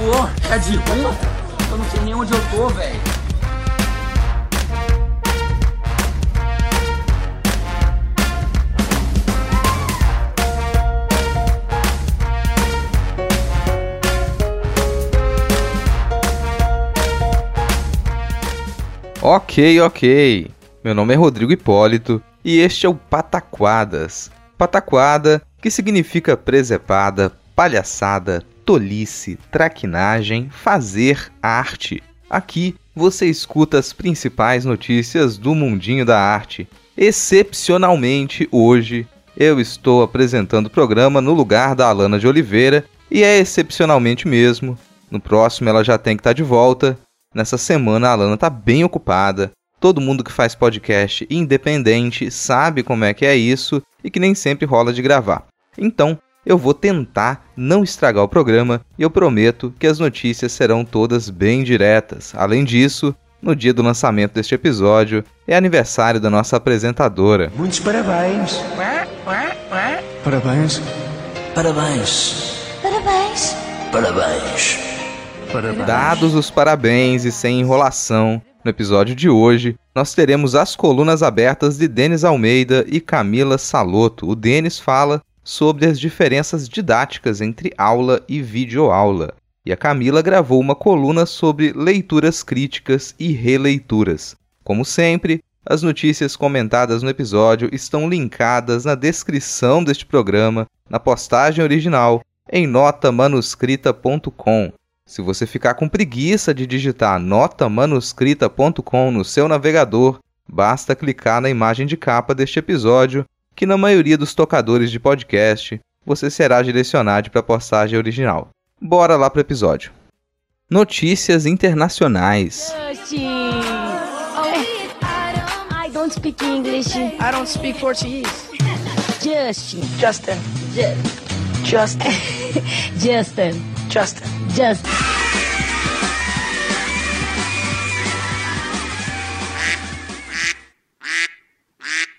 Vida acabou. É de rua? Eu não sei nem onde eu tô, velho. Ok, ok. Meu nome é Rodrigo Hipólito e este é o Pataquadas. Pataquada, que significa presepada, palhaçada, tolice, traquinagem, fazer arte. Aqui você escuta as principais notícias do mundinho da arte. Excepcionalmente hoje eu estou apresentando o programa no lugar da Alana de Oliveira e é excepcionalmente mesmo. No próximo ela já tem que estar de volta. Nessa semana a Alana tá bem ocupada. Todo mundo que faz podcast independente sabe como é que é isso e que nem sempre rola de gravar. Então, eu vou tentar não estragar o programa e eu prometo que as notícias serão todas bem diretas. Além disso, no dia do lançamento deste episódio é aniversário da nossa apresentadora. Muitos parabéns. Parabéns. Parabéns. Parabéns. Parabéns. Parabéns. Dados os parabéns e sem enrolação, no episódio de hoje nós teremos as colunas abertas de Denis Almeida e Camila Saloto. O Denis fala sobre as diferenças didáticas entre aula e videoaula. E a Camila gravou uma coluna sobre leituras críticas e releituras. Como sempre, as notícias comentadas no episódio estão linkadas na descrição deste programa, na postagem original, em notamanuscrita.com. Se você ficar com preguiça de digitar notamanuscrita.com no seu navegador, basta clicar na imagem de capa deste episódio, que na maioria dos tocadores de podcast você será direcionado para a postagem original. Bora lá para o episódio. Notícias internacionais. Justin. I don't speak English. I don't speak Portuguese. Justin. Justin. Ju- Justin. Justin. Justin. Justin.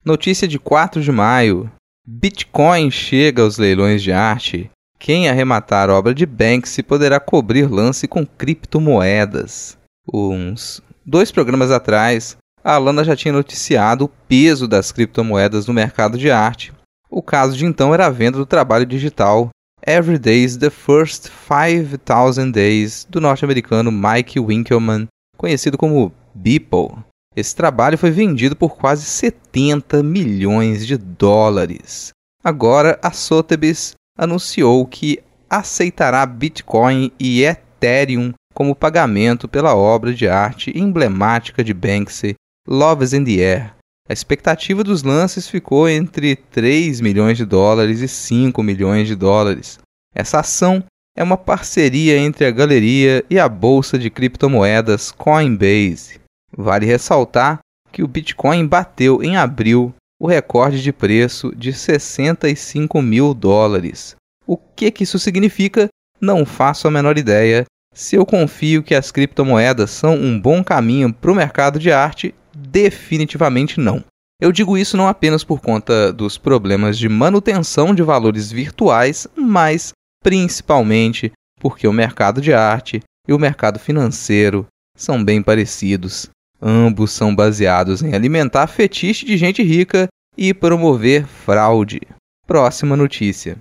Notícia de 4 de maio. Bitcoin chega aos leilões de arte. Quem arrematar obra de Banksy poderá cobrir lance com criptomoedas. Uns dois programas atrás, a Alana já tinha noticiado o peso das criptomoedas no mercado de arte. O caso de então era a venda do trabalho digital Every Day's The First 5000 Days do norte-americano Mike Winkelmann, conhecido como Beeple. Esse trabalho foi vendido por quase 70 milhões de dólares. Agora, a Sotheby's anunciou que aceitará Bitcoin e Ethereum como pagamento pela obra de arte emblemática de Banksy, Love is in the Air. A expectativa dos lances ficou entre 3 milhões de dólares e 5 milhões de dólares. Essa ação é uma parceria entre a galeria e a bolsa de criptomoedas Coinbase. Vale ressaltar que o Bitcoin bateu em abril o recorde de preço de 65 mil dólares. O que, que isso significa? Não faço a menor ideia. Se eu confio que as criptomoedas são um bom caminho para o mercado de arte, definitivamente não. Eu digo isso não apenas por conta dos problemas de manutenção de valores virtuais, mas principalmente porque o mercado de arte e o mercado financeiro são bem parecidos. Ambos são baseados em alimentar fetiche de gente rica e promover fraude. Próxima notícia.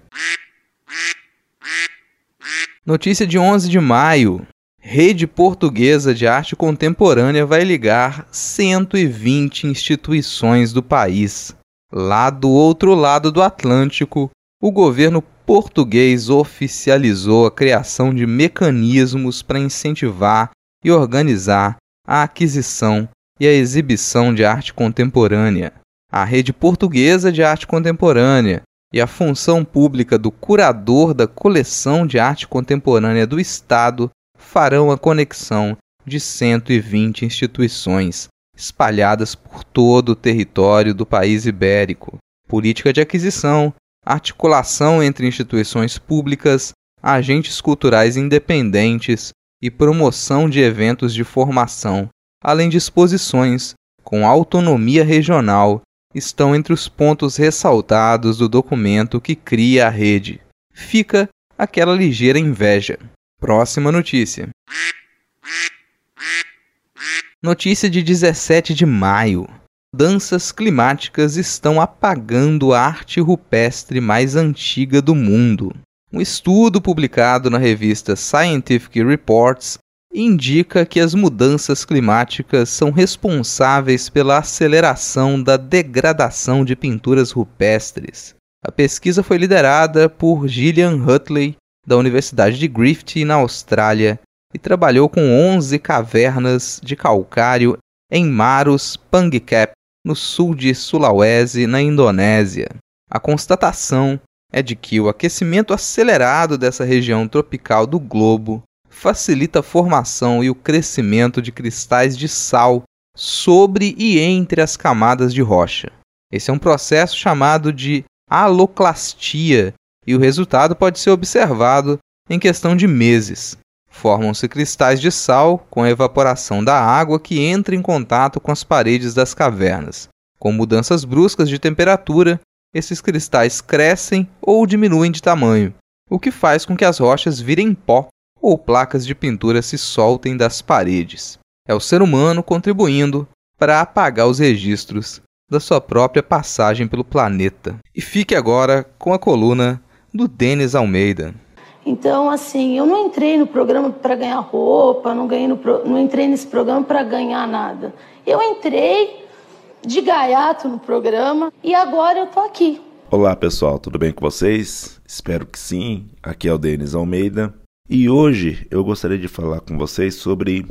Notícia de 11 de maio. Rede Portuguesa de Arte Contemporânea vai ligar 120 instituições do país. Lá do outro lado do Atlântico, o governo português oficializou a criação de mecanismos para incentivar e organizar a aquisição e a exibição de arte contemporânea. A Rede Portuguesa de Arte Contemporânea, e a função pública do curador da coleção de arte contemporânea do Estado farão a conexão de 120 instituições espalhadas por todo o território do país ibérico. Política de aquisição, articulação entre instituições públicas, agentes culturais independentes e promoção de eventos de formação, além de exposições com autonomia regional, estão entre os pontos ressaltados do documento que cria a rede. Fica aquela ligeira inveja. Próxima notícia. Notícia de 17 de maio. Danças climáticas estão apagando a arte rupestre mais antiga do mundo. Um estudo publicado na revista Scientific Reports indica que as mudanças climáticas são responsáveis pela aceleração da degradação de pinturas rupestres. A pesquisa foi liderada por Gillian Hutley, da Universidade de Griffith, na Austrália, e trabalhou com 11 cavernas de calcário em Maros Pangkep, no sul de Sulawesi, na Indonésia. A constatação é de que o aquecimento acelerado dessa região tropical do globo facilita a formação e o crescimento de cristais de sal sobre e entre as camadas de rocha. Esse é um processo chamado de aloclastia e o resultado pode ser observado em questão de meses. Formam-se cristais de sal com a evaporação da água que entra em contato com as paredes das cavernas. Com mudanças bruscas de temperatura, esses cristais crescem ou diminuem de tamanho, o que faz com que as rochas virem pó ou placas de pintura se soltem das paredes. É o ser humano contribuindo para apagar os registros da sua própria passagem pelo planeta. E fique agora com a coluna do Denis Almeida. Então, assim, eu não entrei no programa para ganhar roupa, não, ganhei no pro... não entrei nesse programa para ganhar nada. Eu entrei de gaiato no programa e agora eu tô aqui. Olá pessoal, tudo bem com vocês? Espero que sim. Aqui é o Denis Almeida e hoje eu gostaria de falar com vocês sobre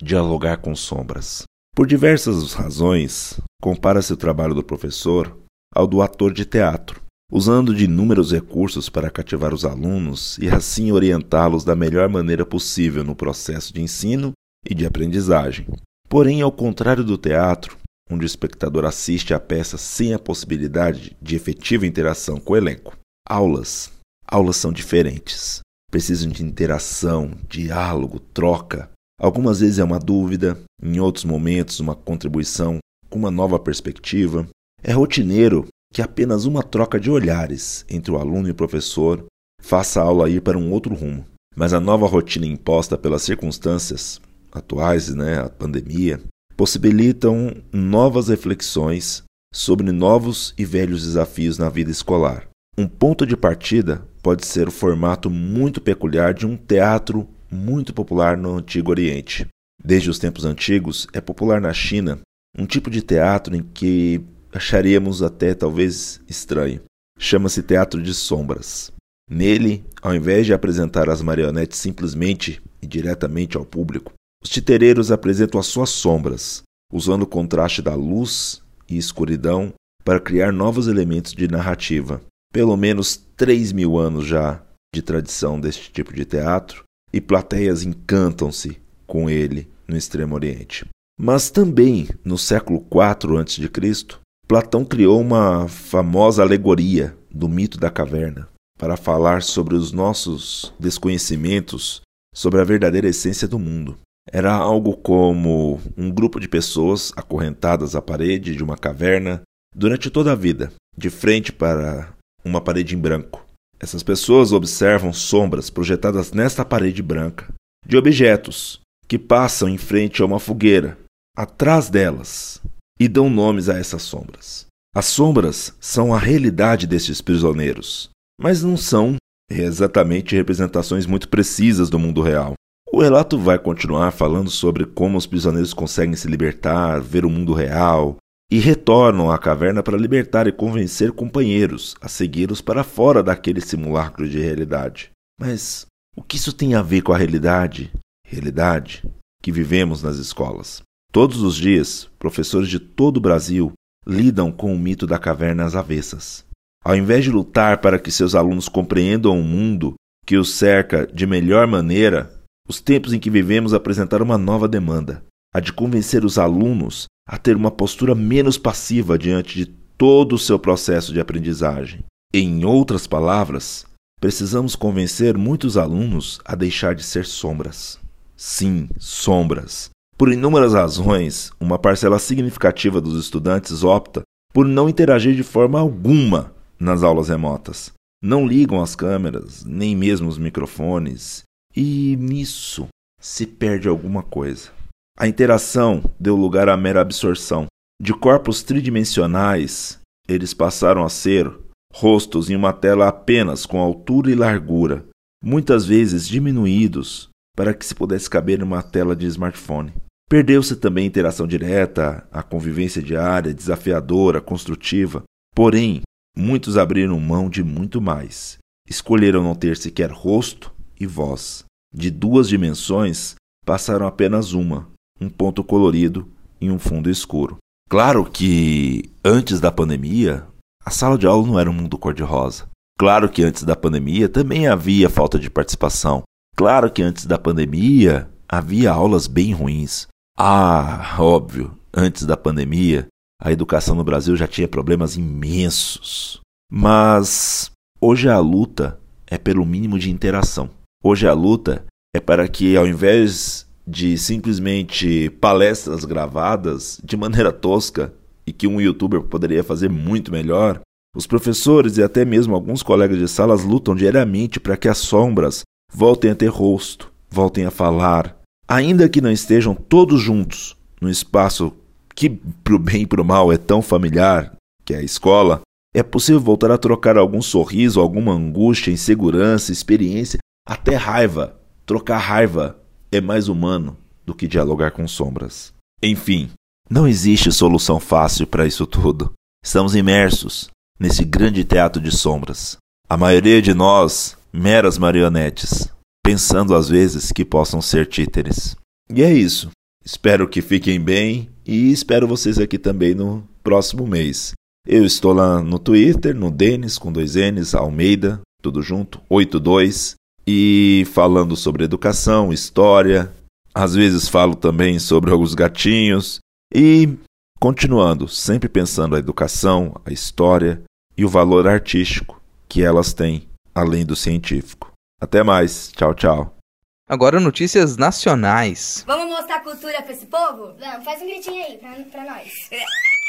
dialogar com sombras. Por diversas razões, compara-se o trabalho do professor ao do ator de teatro, usando de inúmeros recursos para cativar os alunos e assim orientá-los da melhor maneira possível no processo de ensino e de aprendizagem. Porém, ao contrário do teatro, onde o espectador assiste à peça sem a possibilidade de efetiva interação com o elenco, aulas, aulas são diferentes precisam de interação, diálogo, troca. Algumas vezes é uma dúvida, em outros momentos, uma contribuição com uma nova perspectiva. É rotineiro que apenas uma troca de olhares entre o aluno e o professor faça a aula ir para um outro rumo. Mas a nova rotina imposta pelas circunstâncias atuais, né, a pandemia, possibilitam novas reflexões sobre novos e velhos desafios na vida escolar. Um ponto de partida pode ser o formato muito peculiar de um teatro muito popular no Antigo Oriente. Desde os tempos antigos, é popular na China um tipo de teatro em que acharíamos até talvez estranho. Chama-se teatro de sombras. Nele, ao invés de apresentar as marionetes simplesmente e diretamente ao público, os titereiros apresentam as suas sombras, usando o contraste da luz e escuridão para criar novos elementos de narrativa pelo menos 3 mil anos já de tradição deste tipo de teatro, e plateias encantam-se com ele no Extremo Oriente. Mas também no século IV a.C., Platão criou uma famosa alegoria do mito da caverna para falar sobre os nossos desconhecimentos sobre a verdadeira essência do mundo. Era algo como um grupo de pessoas acorrentadas à parede de uma caverna durante toda a vida, de frente para uma parede em branco. Essas pessoas observam sombras projetadas nesta parede branca de objetos que passam em frente a uma fogueira, atrás delas, e dão nomes a essas sombras. As sombras são a realidade destes prisioneiros, mas não são exatamente representações muito precisas do mundo real. O relato vai continuar falando sobre como os prisioneiros conseguem se libertar, ver o mundo real, e retornam à caverna para libertar e convencer companheiros a segui-los para fora daquele simulacro de realidade. Mas o que isso tem a ver com a realidade, realidade que vivemos nas escolas? Todos os dias, professores de todo o Brasil lidam com o mito da caverna às avessas. Ao invés de lutar para que seus alunos compreendam o mundo que os cerca de melhor maneira, os tempos em que vivemos apresentaram uma nova demanda, a de convencer os alunos a ter uma postura menos passiva diante de todo o seu processo de aprendizagem. Em outras palavras, precisamos convencer muitos alunos a deixar de ser sombras. Sim, sombras. Por inúmeras razões, uma parcela significativa dos estudantes opta por não interagir de forma alguma nas aulas remotas. Não ligam as câmeras, nem mesmo os microfones, e nisso se perde alguma coisa. A interação deu lugar à mera absorção. De corpos tridimensionais, eles passaram a ser rostos em uma tela apenas com altura e largura, muitas vezes diminuídos para que se pudesse caber numa tela de smartphone. Perdeu-se também a interação direta, a convivência diária, desafiadora, construtiva. Porém, muitos abriram mão de muito mais. Escolheram não ter sequer rosto e voz. De duas dimensões, passaram apenas uma, um ponto colorido em um fundo escuro. Claro que antes da pandemia, a sala de aula não era um mundo cor-de-rosa. Claro que antes da pandemia também havia falta de participação. Claro que antes da pandemia havia aulas bem ruins. Ah, óbvio, antes da pandemia a educação no Brasil já tinha problemas imensos. Mas hoje a luta é pelo mínimo de interação. Hoje a luta é para que, ao invés de simplesmente palestras gravadas de maneira tosca e que um youtuber poderia fazer muito melhor, os professores e até mesmo alguns colegas de salas lutam diariamente para que as sombras voltem a ter rosto, voltem a falar, ainda que não estejam todos juntos no espaço que, pro bem e pro mal, é tão familiar, que é a escola, é possível voltar a trocar algum sorriso, alguma angústia, insegurança, experiência, até raiva. Trocar raiva é mais humano do que dialogar com sombras. Enfim, não existe solução fácil para isso tudo. Estamos imersos nesse grande teatro de sombras. A maioria de nós, meras marionetes, pensando às vezes que possam ser títeres. E é isso. Espero que fiquem bem e espero vocês aqui também no próximo mês. Eu estou lá no Twitter, no Denis, com dois N's, Almeida, tudo junto, 82, e falando sobre educação, história, às vezes falo também sobre alguns gatinhos, e continuando, sempre pensando a educação, a história e o valor artístico que elas têm, além do científico. Até mais, tchau, tchau. Agora notícias nacionais. Vamos mostrar cultura pra esse povo? Vamos, faz um gritinho aí pra, pra nós.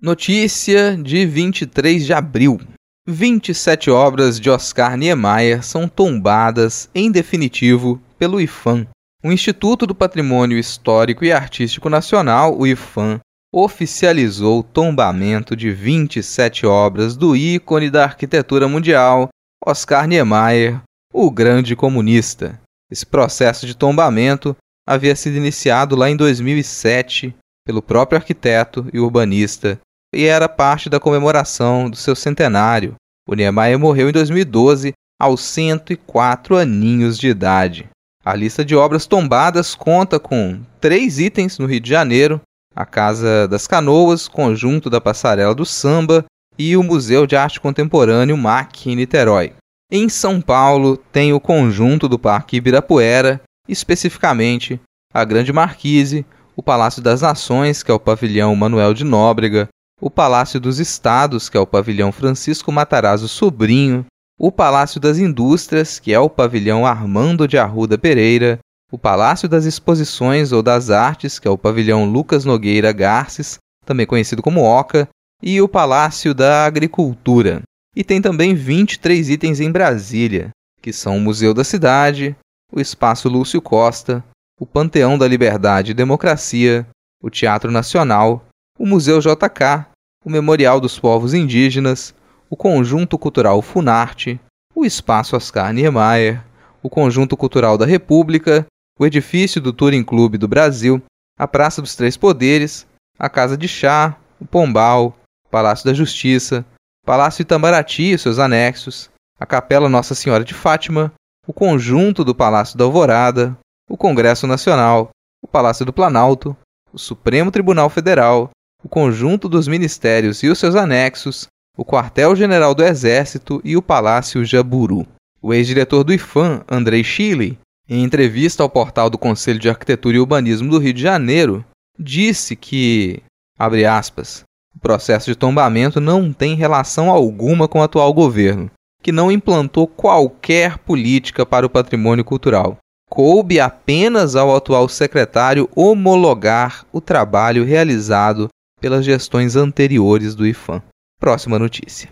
Notícia de 23 de abril. 27 obras de Oscar Niemeyer são tombadas, em definitivo, pelo IFAM. O Instituto do Patrimônio Histórico e Artístico Nacional, o IFAM, oficializou o tombamento de 27 obras do ícone da arquitetura mundial, Oscar Niemeyer, o grande comunista. Esse processo de tombamento havia sido iniciado lá em 2007 pelo próprio arquiteto e urbanista e era parte da comemoração do seu centenário. O Niemeyer morreu em 2012 aos 104 aninhos de idade. A lista de obras tombadas conta com três itens no Rio de Janeiro, a Casa das Canoas, Conjunto da Passarela do Samba e o Museu de Arte Contemporâneo MAC em Niterói. Em São Paulo tem o Conjunto do Parque Ibirapuera, especificamente a Grande Marquise, o Palácio das Nações, que é o Pavilhão Manuel de Nóbrega, o Palácio dos Estados, que é o Pavilhão Francisco Matarazzo Sobrinho, o Palácio das Indústrias, que é o Pavilhão Armando de Arruda Pereira, o Palácio das Exposições ou das Artes, que é o Pavilhão Lucas Nogueira Garces, também conhecido como Oca, e o Palácio da Agricultura. E tem também 23 itens em Brasília, que são o Museu da Cidade, o Espaço Lúcio Costa, o Panteão da Liberdade e Democracia, o Teatro Nacional, o Museu JK, o Memorial dos Povos Indígenas, o Conjunto Cultural Funarte, o Espaço Oscar Niemeyer, o Conjunto Cultural da República, o edifício do Touring Clube do Brasil, a Praça dos Três Poderes, a Casa de Chá, o Pombal, o Palácio da Justiça, o Palácio Itamaraty e seus anexos, a Capela Nossa Senhora de Fátima, o conjunto do Palácio da Alvorada, o Congresso Nacional, o Palácio do Planalto, o Supremo Tribunal Federal, o conjunto dos ministérios e os seus anexos, o Quartel-General do Exército e o Palácio Jaburu. O ex-diretor do IFAM, Andrei Chile, em entrevista ao portal do Conselho de Arquitetura e Urbanismo do Rio de Janeiro, disse que, abre aspas, o processo de tombamento não tem relação alguma com o atual governo, que não implantou qualquer política para o patrimônio cultural. Coube apenas ao atual secretário homologar o trabalho realizado pelas gestões anteriores do IFAM. Próxima notícia.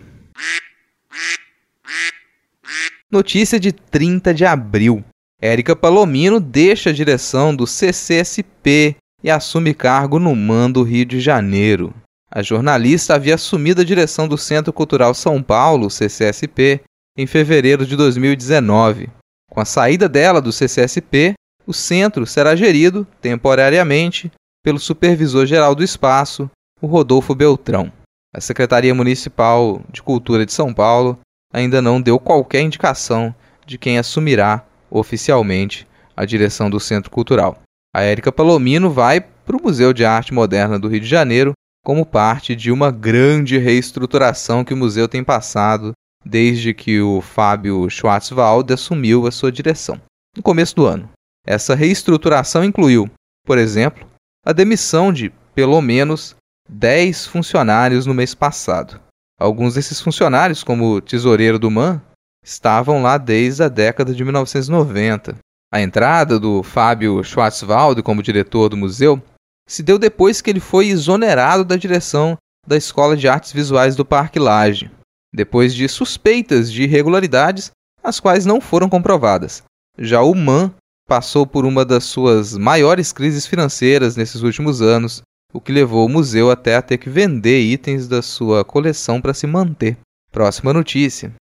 Notícia de 30 de abril. Érica Palomino deixa a direção do CCSP e assume cargo no Mando Rio de Janeiro. A jornalista havia assumido a direção do Centro Cultural São Paulo, CCSP, em fevereiro de 2019. Com a saída dela do CCSP, o centro será gerido, temporariamente, pelo supervisor geral do espaço, o Rodolfo Beltrão. A Secretaria Municipal de Cultura de São Paulo ainda não deu qualquer indicação de quem assumirá oficialmente a direção do Centro Cultural. A Érica Palomino vai para o Museu de Arte Moderna do Rio de Janeiro como parte de uma grande reestruturação que o museu tem passado desde que o Fábio Schwarzwald assumiu a sua direção, no começo do ano. Essa reestruturação incluiu, por exemplo, a demissão de, pelo menos, 10 funcionários no mês passado. Alguns desses funcionários, como o tesoureiro do MAN, estavam lá desde a década de 1990. A entrada do Fábio Schwarzwald como diretor do museu se deu depois que ele foi exonerado da direção da Escola de Artes Visuais do Parque Lage, depois de suspeitas de irregularidades, as quais não foram comprovadas. Já o MAN passou por uma das suas maiores crises financeiras nesses últimos anos, o que levou o museu até a ter que vender itens da sua coleção para se manter. Próxima notícia.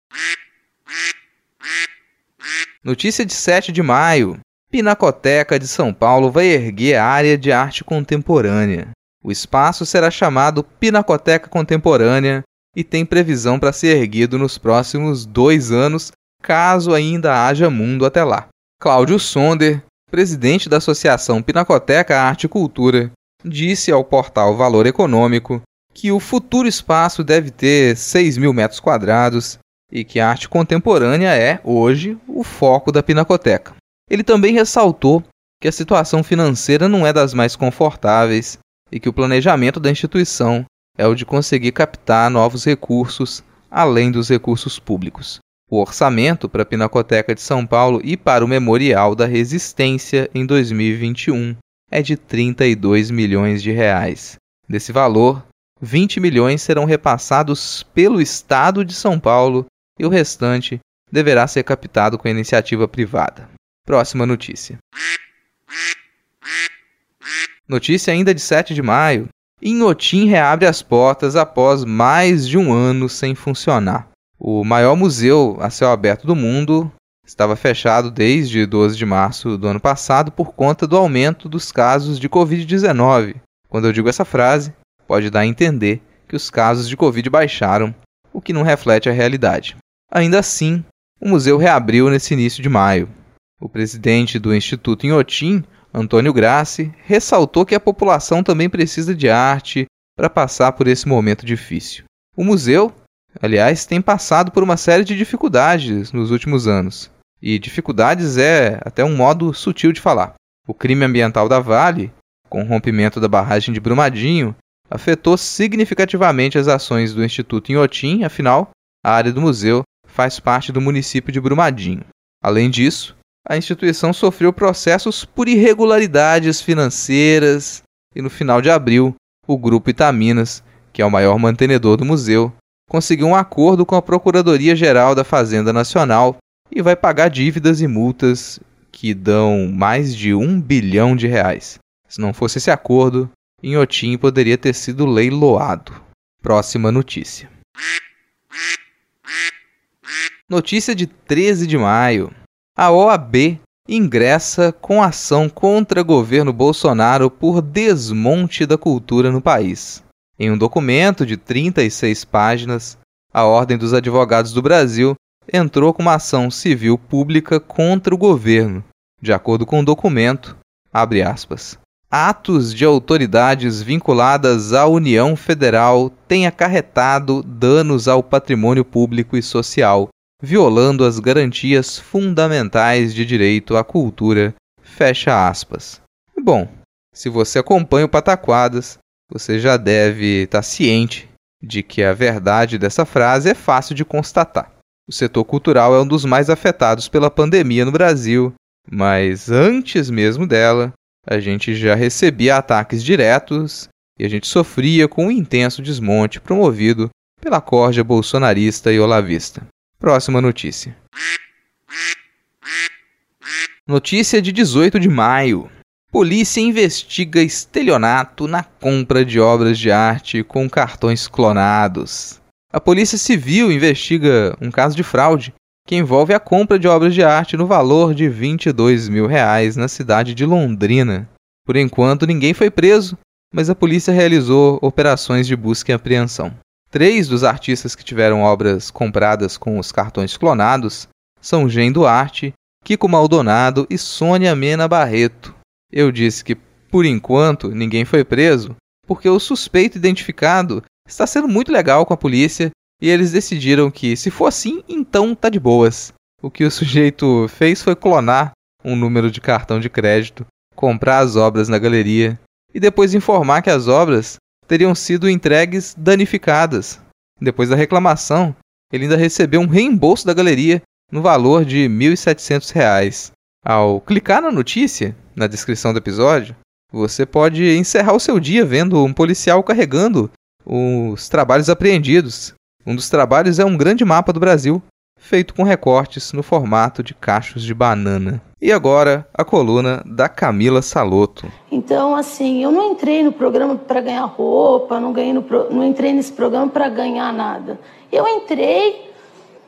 Notícia de 7 de maio. Pinacoteca de São Paulo vai erguer a área de arte contemporânea. O espaço será chamado Pinacoteca Contemporânea e tem previsão para ser erguido nos próximos dois anos, caso ainda haja mundo até lá. Cláudio Sonder, presidente da Associação Pinacoteca Arte e Cultura, disse ao portal Valor Econômico que o futuro espaço deve ter 6 mil metros quadrados e que a arte contemporânea é, hoje, o foco da Pinacoteca. Ele também ressaltou que a situação financeira não é das mais confortáveis e que o planejamento da instituição é o de conseguir captar novos recursos além dos recursos públicos. O orçamento para a Pinacoteca de São Paulo e para o Memorial da Resistência em 2021 é de 32 milhões de reais. Desse valor, 20 milhões serão repassados pelo Estado de São Paulo e o restante deverá ser captado com iniciativa privada. Próxima notícia. Notícia ainda de 7 de maio. Inhotim reabre as portas após mais de um ano sem funcionar. O maior museu a céu aberto do mundo estava fechado desde 12 de março do ano passado por conta do aumento dos casos de Covid-19. Quando eu digo essa frase, pode dar a entender que os casos de Covid baixaram, o que não reflete a realidade. Ainda assim, o museu reabriu nesse início de maio. O presidente do Instituto Inhotim, Antônio Grassi, ressaltou que a população também precisa de arte para passar por esse momento difícil. O museu, aliás, tem passado por uma série de dificuldades nos últimos anos. E dificuldades é até um modo sutil de falar. O crime ambiental da Vale, com o rompimento da barragem de Brumadinho, afetou significativamente as ações do Instituto Inhotim, afinal, a área do museu faz parte do município de Brumadinho. Além disso, a instituição sofreu processos por irregularidades financeiras e no final de abril, o grupo Itaminas, que é o maior mantenedor do museu, conseguiu um acordo com a Procuradoria-Geral da Fazenda Nacional e vai pagar dívidas e multas que dão mais de um bilhão de reais. Se não fosse esse acordo, Inhotim poderia ter sido leiloado. Próxima notícia. Notícia de 13 de maio a OAB ingressa com ação contra governo Bolsonaro por desmonte da cultura no país. Em um documento de 36 páginas, a Ordem dos Advogados do Brasil entrou com uma ação civil pública contra o governo. De acordo com o documento, Abre aspas. Atos de autoridades vinculadas à União Federal têm acarretado danos ao patrimônio público e social, violando as garantias fundamentais de direito à cultura. Fecha aspas. Bom, se você acompanha o Pataquadas, você já deve estar ciente de que a verdade dessa frase é fácil de constatar. O setor cultural é um dos mais afetados pela pandemia no Brasil, mas antes mesmo dela, a gente já recebia ataques diretos e a gente sofria com um intenso desmonte promovido pela corja bolsonarista e olavista. Próxima notícia. Notícia de 18 de maio. Polícia investiga estelionato na compra de obras de arte com cartões clonados. A Polícia Civil investiga um caso de fraude que envolve a compra de obras de arte no valor de 22 mil reais na cidade de Londrina. Por enquanto, ninguém foi preso, mas a polícia realizou operações de busca e apreensão. Três dos artistas que tiveram obras compradas com os cartões clonados são Gen Duarte, Kiko Maldonado e Sônia Mena Barreto. Eu disse que, por enquanto, ninguém foi preso, porque o suspeito identificado está sendo muito legal com a polícia e eles decidiram que, se for assim, então tá de boas. O que o sujeito fez foi clonar um número de cartão de crédito, comprar as obras na galeria e depois informar que as obras teriam sido entregues danificadas. Depois da reclamação, ele ainda recebeu um reembolso da galeria no valor de R$ 1.700. Ao clicar na notícia, na descrição do episódio, você pode encerrar o seu dia vendo um policial carregando os trabalhos apreendidos. Um dos trabalhos é um grande mapa do Brasil, feito com recortes no formato de cachos de banana. E agora, a coluna da Camila Saloto. Então, assim, eu não entrei no programa para ganhar roupa, não, ganhei no pro... não entrei nesse programa para ganhar nada. Eu entrei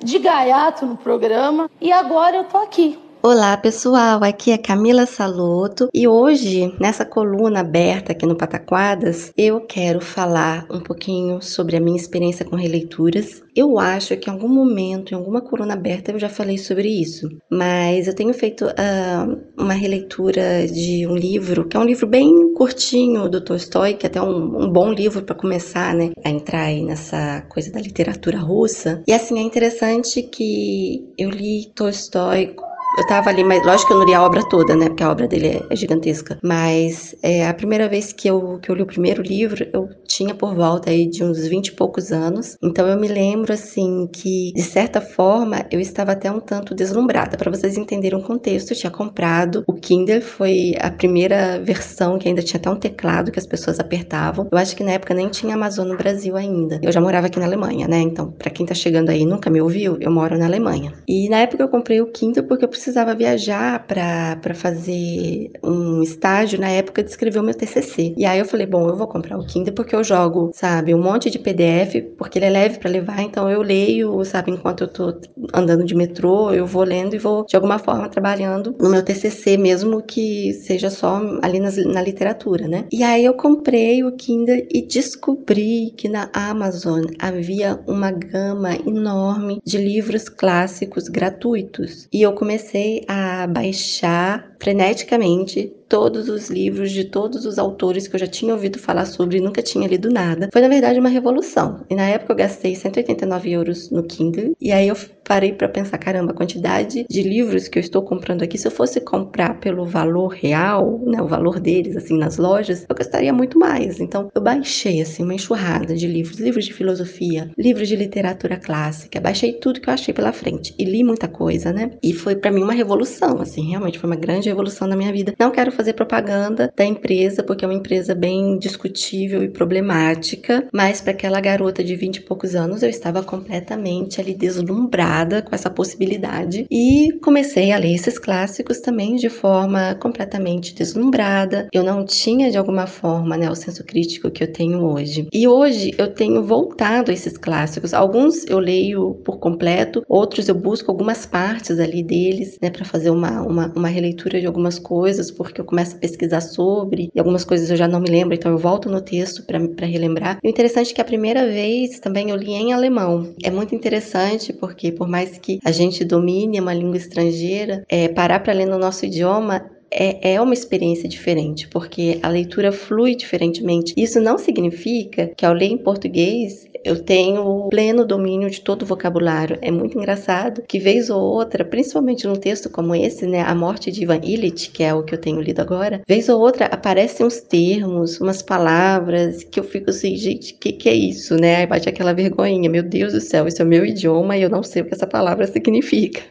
de gaiato no programa e agora eu tô aqui. Olá pessoal, aqui é Camila Saloto e hoje nessa coluna aberta aqui no Pataquadas eu quero falar um pouquinho sobre a minha experiência com releituras. Eu acho que em algum momento, em alguma coluna aberta, eu já falei sobre isso, mas eu tenho feito uh, uma releitura de um livro que é um livro bem curtinho do Tolstói, que é até um, um bom livro para começar, né, a entrar aí nessa coisa da literatura russa. E assim é interessante que eu li Tolstói eu tava ali, mas lógico que eu não li a obra toda, né? Porque a obra dele é, gigantesca. Mas é, a primeira vez que eu, que eu li o primeiro livro, eu tinha por volta aí de uns 20 e poucos anos. Então eu me lembro, assim, que de certa forma eu estava até um tanto deslumbrada. Para vocês entenderem o contexto, eu tinha comprado. O Kindle foi a primeira versão que ainda tinha até um teclado que as pessoas apertavam. Eu acho que na época nem tinha Amazon no Brasil ainda. Eu já morava aqui na Alemanha, né? Então, para quem tá chegando aí e nunca me ouviu, eu moro na Alemanha. E na época eu comprei o Kindle porque eu precisava viajar para fazer um estágio na época de escrever o meu TCC. E aí eu falei, bom, eu vou comprar o Kindle porque eu jogo, sabe, um monte de PDF, porque ele é leve para levar, então eu leio, sabe, enquanto eu tô andando de metrô, eu vou lendo e vou de alguma forma trabalhando no meu TCC, mesmo que seja só ali na, na literatura, né? E aí eu comprei o Kindle e descobri que na Amazon havia uma gama enorme de livros clássicos gratuitos. E eu comecei comecei a baixar freneticamente todos os livros de todos os autores que eu já tinha ouvido falar sobre e nunca tinha lido nada. Foi, na verdade, uma revolução. E na época eu gastei 189 euros no Kindle. E aí eu parei para pensar, caramba, a quantidade de livros que eu estou comprando aqui, se eu fosse comprar pelo valor real, né, o valor deles, assim, nas lojas, eu gastaria muito mais. Então, eu baixei, assim, uma enxurrada de livros, livros de filosofia, livros de literatura clássica, baixei tudo que eu achei pela frente e li muita coisa, né? E foi para mim uma revolução, assim, realmente foi uma grande revolução na minha vida. Não quero fazer propaganda da empresa, porque é uma empresa bem discutível e problemática, mas para aquela garota de 20 e poucos anos, eu estava completamente ali deslumbrada com essa possibilidade e comecei a ler esses clássicos também de forma completamente deslumbrada. Eu não tinha de alguma forma, né, o senso crítico que eu tenho hoje. E hoje eu tenho voltado a esses clássicos. Alguns eu leio por completo, outros eu busco algumas partes ali deles, né, para fazer uma, uma, uma releitura de algumas coisas, porque eu começo a pesquisar sobre, e algumas coisas eu já não me lembro, então eu volto no texto para relembrar. E o interessante é que a primeira vez também eu li em alemão. É muito interessante porque, por mais que a gente domine uma língua estrangeira, é, parar para ler no nosso idioma é, é uma experiência diferente, porque a leitura flui diferentemente. Isso não significa que ao ler em português eu tenho pleno domínio de todo o vocabulário. É muito engraçado que vez ou outra, principalmente num texto como esse, né, A Morte de Ivan Illich, que é o que eu tenho lido agora, vez ou outra aparecem uns termos, umas palavras que eu fico assim, gente, que que é isso, né? Aí bate aquela vergonhinha, meu Deus do céu, isso é o meu idioma e eu não sei o que essa palavra significa.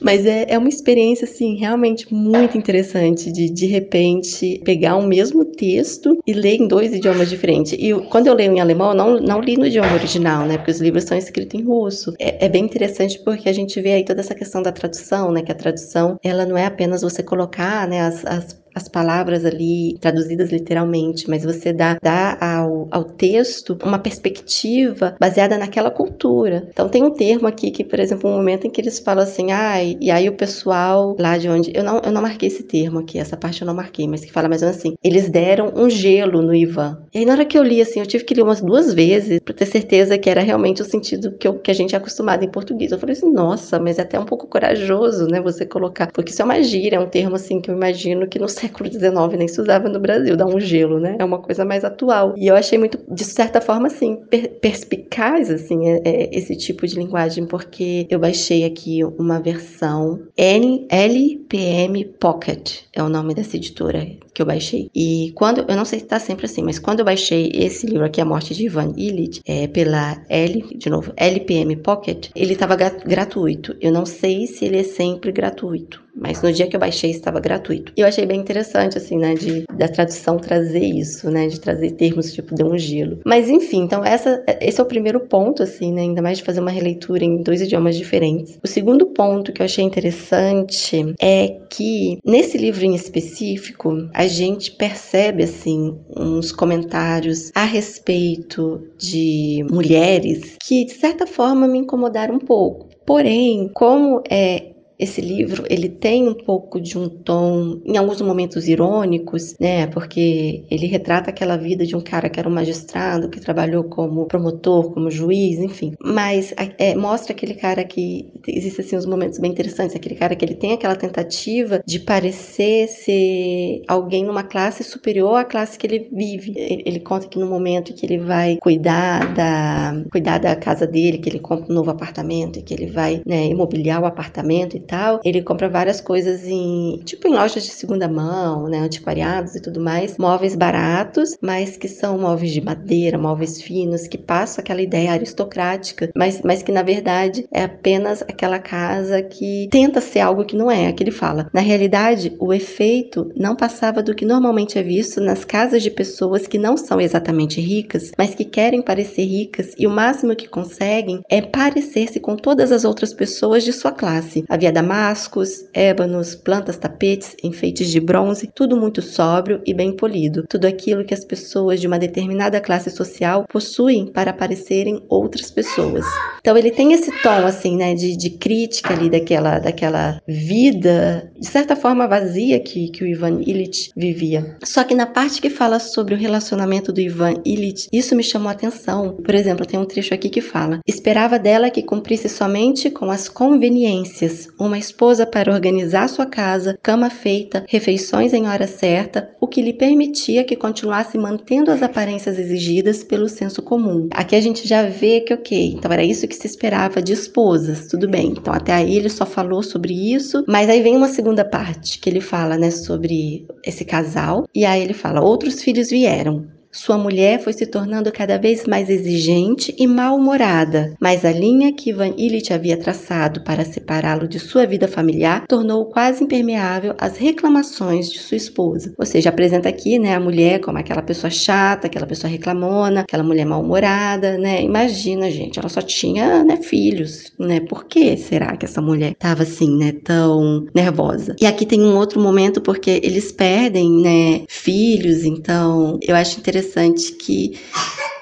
Mas é, é uma experiência, assim, realmente muito interessante de, de repente, pegar um mesmo texto e ler em dois idiomas diferentes. E quando eu leio em alemão, eu não, não li no idioma original, né? Porque os livros são escritos em russo. É, é bem interessante porque a gente vê aí toda essa questão da tradução, né? Que a tradução, ela não é apenas você colocar, né, as, as as palavras ali traduzidas literalmente, mas você dá, dá ao, ao texto uma perspectiva baseada naquela cultura. Então tem um termo aqui que, por exemplo, um momento em que eles falam assim, ai, ah, e aí o pessoal lá de onde. Eu não, eu não marquei esse termo aqui, essa parte eu não marquei, mas que fala mais ou menos assim, eles deram um gelo no Ivan. E aí na hora que eu li, assim, eu tive que ler umas duas vezes para ter certeza que era realmente o sentido que, eu, que a gente é acostumado em português. Eu falei assim, nossa, mas é até um pouco corajoso, né, você colocar, porque isso é uma gíria, é um termo assim que eu imagino que não sei século XIX nem se usava no Brasil, dá um gelo, né? É uma coisa mais atual. E eu achei muito, de certa forma, assim, per perspicaz, assim, é, é, esse tipo de linguagem, porque eu baixei aqui uma versão LPM Pocket, é o nome dessa editora que eu baixei. E quando, eu não sei se tá sempre assim, mas quando eu baixei esse livro aqui, A Morte de Ivan Illich, é, pela L, de novo, LPM Pocket, ele tava gratuito. Eu não sei se ele é sempre gratuito mas no dia que eu baixei estava gratuito. E eu achei bem interessante, assim, né, de, da tradução trazer isso, né, de trazer termos tipo de um gelo. Mas enfim, então essa, esse é o primeiro ponto, assim, né, ainda mais de fazer uma releitura em dois idiomas diferentes. O segundo ponto que eu achei interessante é que nesse livro em específico a gente percebe, assim, uns comentários a respeito de mulheres que de certa forma me incomodaram um pouco. Porém, como é esse livro ele tem um pouco de um tom, em alguns momentos irônicos, né? Porque ele retrata aquela vida de um cara que era um magistrado, que trabalhou como promotor, como juiz, enfim. Mas é, mostra aquele cara que existem assim uns momentos bem interessantes, aquele cara que ele tem aquela tentativa de parecer ser alguém numa classe superior à classe que ele vive. Ele, ele conta que no momento que ele vai cuidar da cuidar da casa dele, que ele compra um novo apartamento, que ele vai né, imobiliar o apartamento tal, ele compra várias coisas em, tipo, em lojas de segunda mão, né, antiquariados e tudo mais, móveis baratos, mas que são móveis de madeira, móveis finos, que passam aquela ideia aristocrática, mas, mas que na verdade é apenas aquela casa que tenta ser algo que não é, é que ele fala. Na realidade, o efeito não passava do que normalmente é visto nas casas de pessoas que não são exatamente ricas, mas que querem parecer ricas e o máximo que conseguem é parecer-se com todas as outras pessoas de sua classe. Havia damascos, ébanos, plantas, tapetes, enfeites de bronze, tudo muito sóbrio e bem polido. Tudo aquilo que as pessoas de uma determinada classe social possuem para parecerem outras pessoas. Então ele tem esse tom assim, né, de, de crítica ali daquela, daquela vida, de certa forma vazia que, que o Ivan Illich vivia. Só que na parte que fala sobre o relacionamento do Ivan Illich, isso me chamou a atenção. Por exemplo, tem um trecho aqui que fala: esperava dela que cumprisse somente com as conveniências, uma esposa para organizar sua casa, cama feita, refeições em hora certa, o que lhe permitia que continuasse mantendo as aparências exigidas pelo senso comum. Aqui a gente já vê que, ok, então era isso que se esperava de esposas, tudo bem. Então até aí ele só falou sobre isso, mas aí vem uma segunda parte que ele fala, né, sobre esse casal, e aí ele fala: outros filhos vieram. Sua mulher foi se tornando cada vez mais exigente e mal-humorada, mas a linha que Ivan Illich havia traçado para separá-lo de sua vida familiar tornou-o quase impermeável às reclamações de sua esposa. Ou seja, apresenta aqui né, a mulher como aquela pessoa chata, aquela pessoa reclamona, aquela mulher mal-humorada, né? Imagina, gente, ela só tinha né, filhos, né? Por que será que essa mulher estava assim, né, tão nervosa? E aqui tem um outro momento porque eles perdem, né, filhos, então eu acho interessante interessante que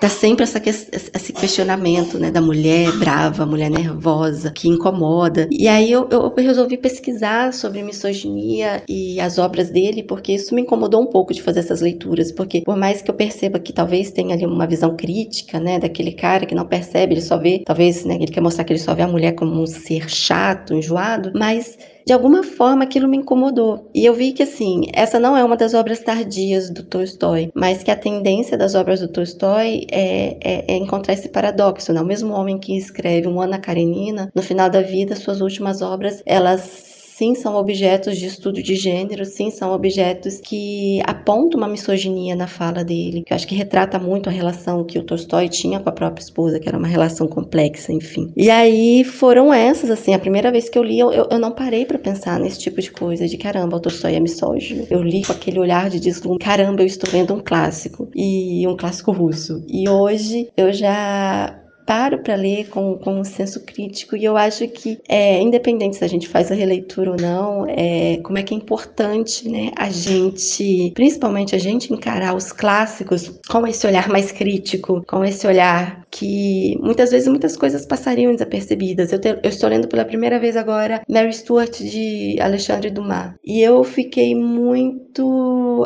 tá sempre essa, esse questionamento, né, da mulher brava, mulher nervosa, que incomoda. E aí eu, eu resolvi pesquisar sobre misoginia e as obras dele, porque isso me incomodou um pouco de fazer essas leituras, porque por mais que eu perceba que talvez tenha ali uma visão crítica, né, daquele cara que não percebe, ele só vê, talvez, né, ele quer mostrar que ele só vê a mulher como um ser chato, enjoado, mas de alguma forma aquilo me incomodou. E eu vi que, assim, essa não é uma das obras tardias do Tolstói, mas que a tendência das obras do Tolstói é, é, é encontrar esse paradoxo, né? O mesmo homem que escreve um Ana Karenina, no final da vida, suas últimas obras, elas sim são objetos de estudo de gênero, sim são objetos que apontam uma misoginia na fala dele, que eu acho que retrata muito a relação que o Tolstói tinha com a própria esposa, que era uma relação complexa, enfim. E aí foram essas, assim, a primeira vez que eu li, eu, eu não parei para pensar nesse tipo de coisa, de caramba, o Tolstói é misógino. Eu li com aquele olhar de deslumbre, caramba, eu estou lendo um clássico, e um clássico russo. E hoje eu já paro para ler com, com um senso crítico e eu acho que, é, independente se a gente faz a releitura ou não, é, como é que é importante né, a gente, principalmente a gente encarar os clássicos com esse olhar mais crítico, com esse olhar que muitas vezes muitas coisas passariam desapercebidas. Eu, te, eu estou lendo pela primeira vez agora Mary Stuart de Alexandre Dumas e eu fiquei muito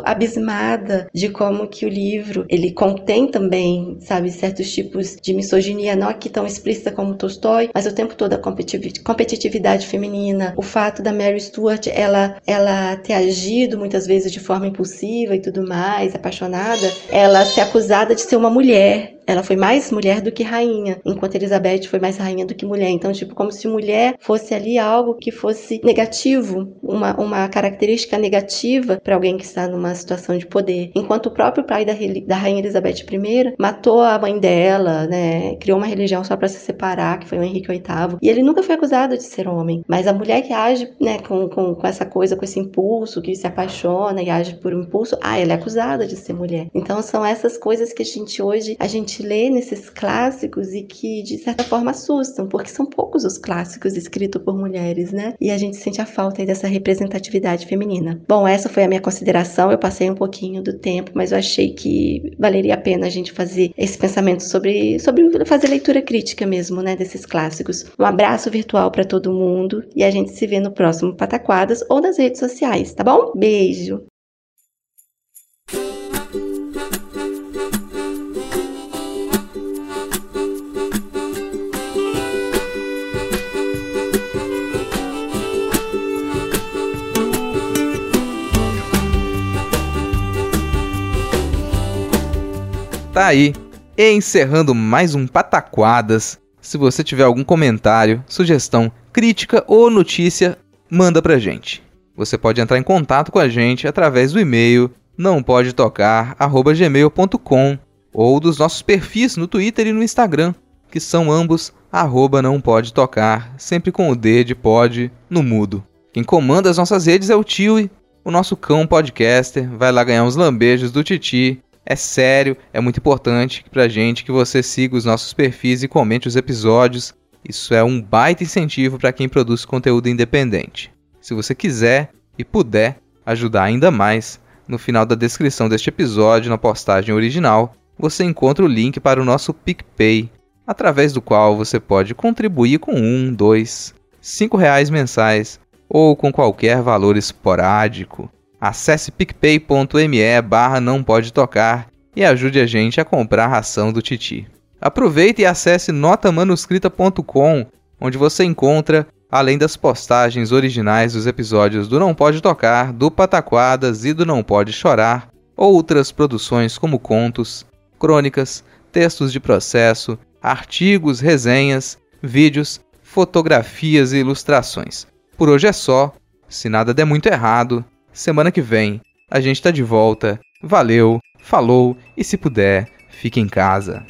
abismada de como que o livro ele contém também, sabe, certos tipos de misoginia não aqui tão explícita como Tolstói, mas o tempo todo a competitividade feminina, o fato da Mary Stuart ela, ela ter agido muitas vezes de forma impulsiva e tudo mais, apaixonada, ela ser acusada de ser uma mulher ela foi mais mulher do que rainha, enquanto Elizabeth foi mais rainha do que mulher. Então, tipo, como se mulher fosse ali algo que fosse negativo, uma, uma característica negativa para alguém que está numa situação de poder. Enquanto o próprio pai da, da rainha Elizabeth I matou a mãe dela, né, criou uma religião só para se separar, que foi o Henrique VIII, e ele nunca foi acusado de ser homem. Mas a mulher que age, né, com, com, com essa coisa, com esse impulso, que se apaixona e age por um impulso, ah, ela é acusada de ser mulher. Então, são essas coisas que a gente hoje, a gente gente lê nesses clássicos e que de certa forma assustam, porque são poucos os clássicos escritos por mulheres, né? E a gente sente a falta dessa representatividade feminina. Bom, essa foi a minha consideração. Eu passei um pouquinho do tempo, mas eu achei que valeria a pena a gente fazer esse pensamento sobre, sobre fazer leitura crítica mesmo, né, desses clássicos. Um abraço virtual para todo mundo e a gente se vê no próximo Pataquadas ou nas redes sociais, tá bom? Beijo! Tá aí. E encerrando mais um Pataquadas. Se você tiver algum comentário, sugestão, crítica ou notícia, manda pra gente. Você pode entrar em contato com a gente através do e-mail não pode tocar@gmail.com ou dos nossos perfis no Twitter e no Instagram, que são ambos arroba não pode tocar, sempre com o D de pode no mudo. Quem comanda as nossas redes é o Tio, o nosso cão podcaster, vai lá ganhar uns lambejos do Titi é sério, é muito importante pra gente que você siga os nossos perfis e comente os episódios. Isso é um baita incentivo para quem produz conteúdo independente. Se você quiser e puder ajudar ainda mais, no final da descrição deste episódio, na postagem original, você encontra o link para o nosso PicPay, através do qual você pode contribuir com um, dois, cinco reais mensais ou com qualquer valor esporádico. Acesse picpay.me barra não pode tocar e ajude a gente a comprar a ração do Titi. Aproveite e acesse notamanuscrita.com, onde você encontra, além das postagens originais dos episódios do Não Pode Tocar, do Pataquadas e do Não Pode Chorar, outras produções como contos, crônicas, textos de processo, artigos, resenhas, vídeos, fotografias e ilustrações. Por hoje é só. Se nada der muito errado, Semana que vem a gente tá de volta. Valeu, falou e se puder, fique em casa.